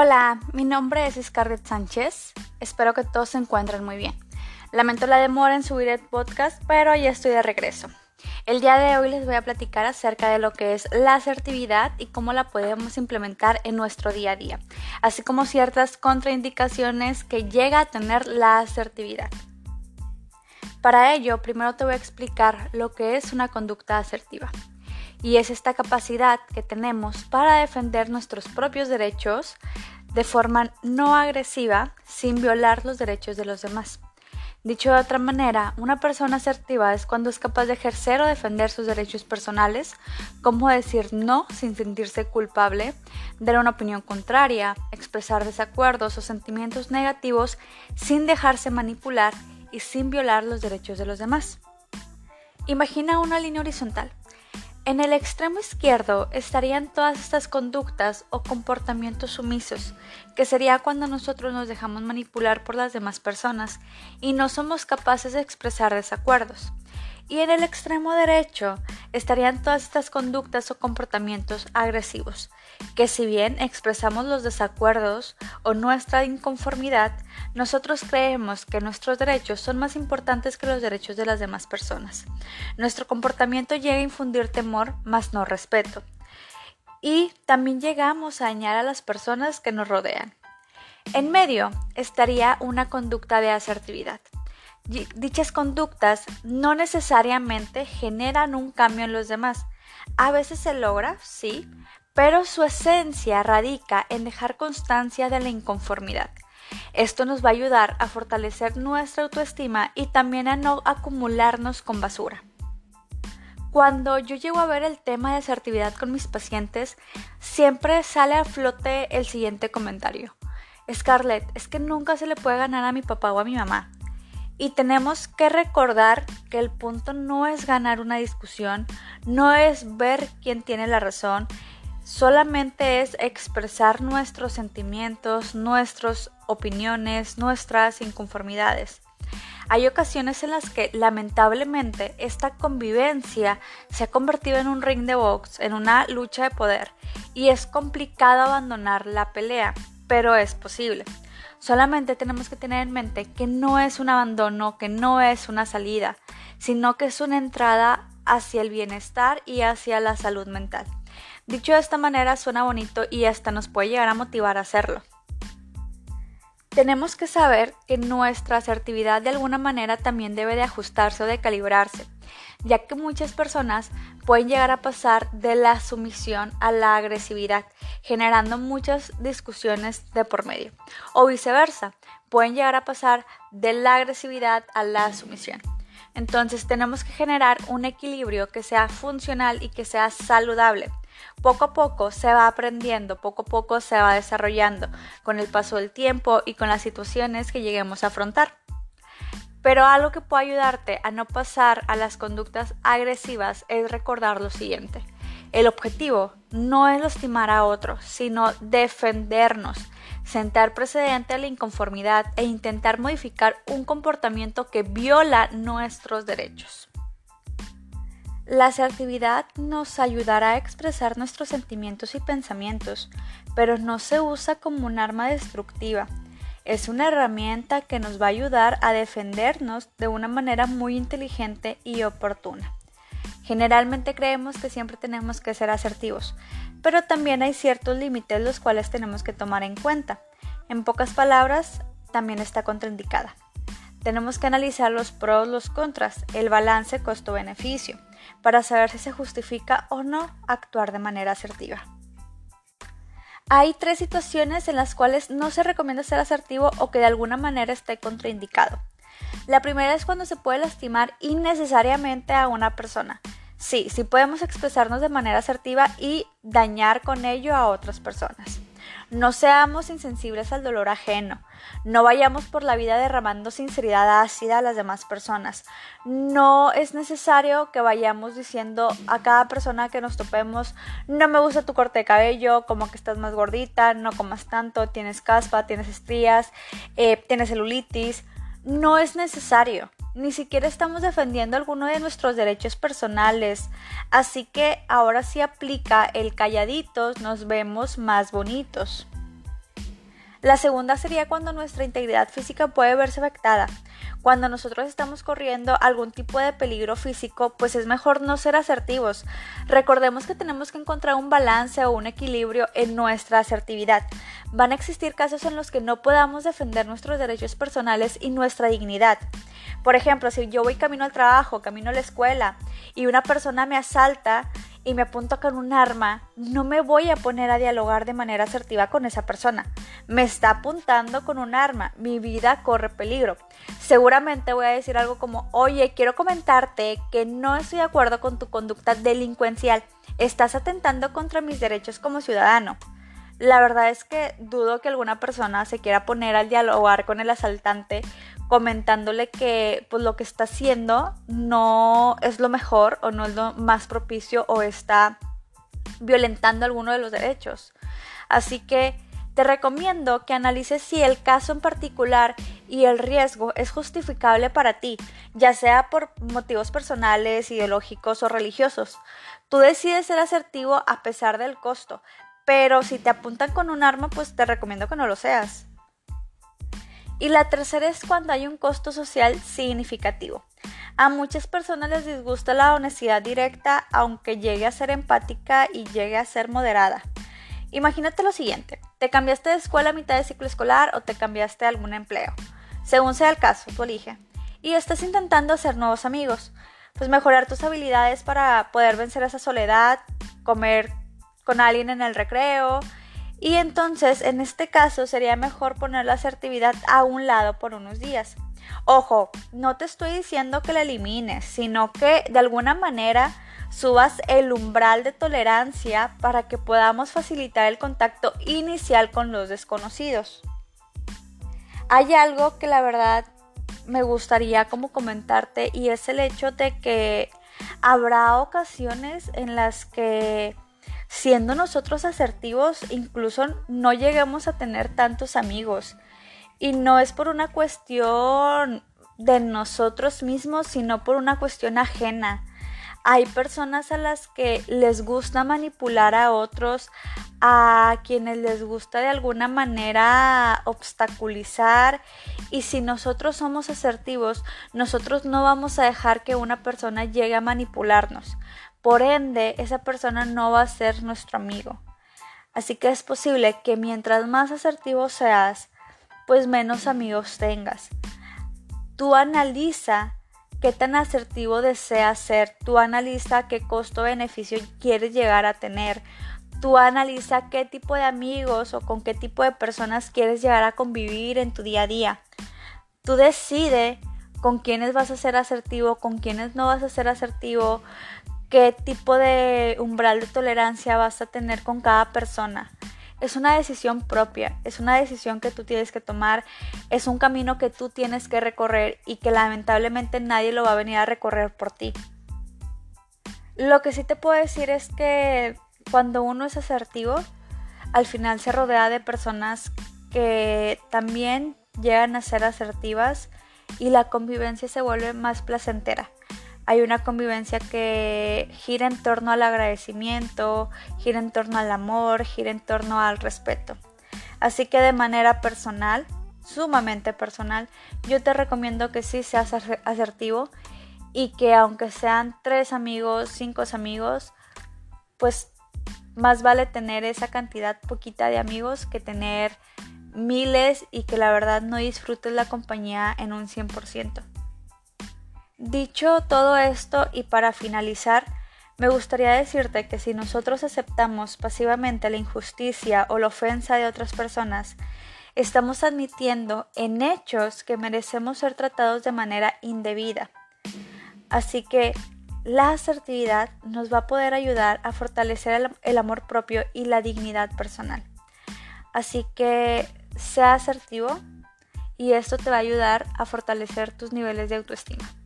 Hola, mi nombre es Scarlett Sánchez. Espero que todos se encuentren muy bien. Lamento la demora en subir el podcast, pero ya estoy de regreso. El día de hoy les voy a platicar acerca de lo que es la asertividad y cómo la podemos implementar en nuestro día a día, así como ciertas contraindicaciones que llega a tener la asertividad. Para ello, primero te voy a explicar lo que es una conducta asertiva. Y es esta capacidad que tenemos para defender nuestros propios derechos de forma no agresiva sin violar los derechos de los demás. Dicho de otra manera, una persona asertiva es cuando es capaz de ejercer o defender sus derechos personales, como decir no sin sentirse culpable, dar una opinión contraria, expresar desacuerdos o sentimientos negativos sin dejarse manipular y sin violar los derechos de los demás. Imagina una línea horizontal. En el extremo izquierdo estarían todas estas conductas o comportamientos sumisos, que sería cuando nosotros nos dejamos manipular por las demás personas y no somos capaces de expresar desacuerdos. Y en el extremo derecho estarían todas estas conductas o comportamientos agresivos, que si bien expresamos los desacuerdos o nuestra inconformidad, nosotros creemos que nuestros derechos son más importantes que los derechos de las demás personas. Nuestro comportamiento llega a infundir temor, más no respeto. Y también llegamos a dañar a las personas que nos rodean. En medio estaría una conducta de asertividad dichas conductas no necesariamente generan un cambio en los demás. A veces se logra, sí, pero su esencia radica en dejar constancia de la inconformidad. Esto nos va a ayudar a fortalecer nuestra autoestima y también a no acumularnos con basura. Cuando yo llego a ver el tema de asertividad con mis pacientes, siempre sale a flote el siguiente comentario. Scarlett, es que nunca se le puede ganar a mi papá o a mi mamá. Y tenemos que recordar que el punto no es ganar una discusión, no es ver quién tiene la razón, solamente es expresar nuestros sentimientos, nuestras opiniones, nuestras inconformidades. Hay ocasiones en las que lamentablemente esta convivencia se ha convertido en un ring de box, en una lucha de poder, y es complicado abandonar la pelea, pero es posible. Solamente tenemos que tener en mente que no es un abandono, que no es una salida, sino que es una entrada hacia el bienestar y hacia la salud mental. Dicho de esta manera suena bonito y hasta nos puede llegar a motivar a hacerlo. Tenemos que saber que nuestra asertividad de alguna manera también debe de ajustarse o de calibrarse ya que muchas personas pueden llegar a pasar de la sumisión a la agresividad, generando muchas discusiones de por medio. O viceversa, pueden llegar a pasar de la agresividad a la sumisión. Entonces tenemos que generar un equilibrio que sea funcional y que sea saludable. Poco a poco se va aprendiendo, poco a poco se va desarrollando con el paso del tiempo y con las situaciones que lleguemos a afrontar. Pero algo que puede ayudarte a no pasar a las conductas agresivas es recordar lo siguiente. El objetivo no es lastimar a otros, sino defendernos, sentar precedente a la inconformidad e intentar modificar un comportamiento que viola nuestros derechos. La asertividad nos ayudará a expresar nuestros sentimientos y pensamientos, pero no se usa como un arma destructiva es una herramienta que nos va a ayudar a defendernos de una manera muy inteligente y oportuna. Generalmente creemos que siempre tenemos que ser asertivos, pero también hay ciertos límites los cuales tenemos que tomar en cuenta. En pocas palabras, también está contraindicada. Tenemos que analizar los pros, los contras, el balance costo-beneficio, para saber si se justifica o no actuar de manera asertiva. Hay tres situaciones en las cuales no se recomienda ser asertivo o que de alguna manera esté contraindicado. La primera es cuando se puede lastimar innecesariamente a una persona. Sí, sí podemos expresarnos de manera asertiva y dañar con ello a otras personas. No seamos insensibles al dolor ajeno. No vayamos por la vida derramando sinceridad ácida a las demás personas. No es necesario que vayamos diciendo a cada persona que nos topemos, no me gusta tu corte de cabello, como que estás más gordita, no comas tanto, tienes caspa, tienes estrías, eh, tienes celulitis. No es necesario ni siquiera estamos defendiendo alguno de nuestros derechos personales. Así que ahora sí aplica el calladitos, nos vemos más bonitos. La segunda sería cuando nuestra integridad física puede verse afectada. Cuando nosotros estamos corriendo algún tipo de peligro físico, pues es mejor no ser asertivos. Recordemos que tenemos que encontrar un balance o un equilibrio en nuestra asertividad. Van a existir casos en los que no podamos defender nuestros derechos personales y nuestra dignidad. Por ejemplo, si yo voy camino al trabajo, camino a la escuela y una persona me asalta, y me apunto con un arma, no me voy a poner a dialogar de manera asertiva con esa persona. Me está apuntando con un arma, mi vida corre peligro. Seguramente voy a decir algo como, oye, quiero comentarte que no estoy de acuerdo con tu conducta delincuencial. Estás atentando contra mis derechos como ciudadano. La verdad es que dudo que alguna persona se quiera poner al dialogar con el asaltante comentándole que pues lo que está haciendo no es lo mejor o no es lo más propicio o está violentando alguno de los derechos. Así que te recomiendo que analices si el caso en particular y el riesgo es justificable para ti, ya sea por motivos personales, ideológicos o religiosos. Tú decides ser asertivo a pesar del costo, pero si te apuntan con un arma, pues te recomiendo que no lo seas. Y la tercera es cuando hay un costo social significativo. A muchas personas les disgusta la honestidad directa, aunque llegue a ser empática y llegue a ser moderada. Imagínate lo siguiente, te cambiaste de escuela a mitad de ciclo escolar o te cambiaste a algún empleo. Según sea el caso, tú elige. Y estás intentando hacer nuevos amigos, pues mejorar tus habilidades para poder vencer esa soledad, comer con alguien en el recreo, y entonces, en este caso, sería mejor poner la asertividad a un lado por unos días. Ojo, no te estoy diciendo que la elimines, sino que de alguna manera subas el umbral de tolerancia para que podamos facilitar el contacto inicial con los desconocidos. Hay algo que la verdad me gustaría como comentarte y es el hecho de que habrá ocasiones en las que siendo nosotros asertivos, incluso no lleguemos a tener tantos amigos. Y no es por una cuestión de nosotros mismos, sino por una cuestión ajena. Hay personas a las que les gusta manipular a otros, a quienes les gusta de alguna manera obstaculizar y si nosotros somos asertivos, nosotros no vamos a dejar que una persona llegue a manipularnos. Por ende, esa persona no va a ser nuestro amigo. Así que es posible que mientras más asertivo seas, pues menos amigos tengas. Tú analiza qué tan asertivo deseas ser, tú analiza qué costo-beneficio quieres llegar a tener, tú analiza qué tipo de amigos o con qué tipo de personas quieres llegar a convivir en tu día a día. Tú decide con quiénes vas a ser asertivo, con quiénes no vas a ser asertivo, qué tipo de umbral de tolerancia vas a tener con cada persona. Es una decisión propia, es una decisión que tú tienes que tomar, es un camino que tú tienes que recorrer y que lamentablemente nadie lo va a venir a recorrer por ti. Lo que sí te puedo decir es que cuando uno es asertivo, al final se rodea de personas que también llegan a ser asertivas y la convivencia se vuelve más placentera hay una convivencia que gira en torno al agradecimiento, gira en torno al amor, gira en torno al respeto. Así que de manera personal, sumamente personal, yo te recomiendo que sí seas asertivo y que aunque sean tres amigos, cinco amigos, pues más vale tener esa cantidad poquita de amigos que tener miles y que la verdad no disfrutes la compañía en un 100%. Dicho todo esto y para finalizar, me gustaría decirte que si nosotros aceptamos pasivamente la injusticia o la ofensa de otras personas, estamos admitiendo en hechos que merecemos ser tratados de manera indebida. Así que la asertividad nos va a poder ayudar a fortalecer el, amor propio y la dignidad personal. Así que sea asertivo y esto te va a ayudar a fortalecer tus niveles de autoestima.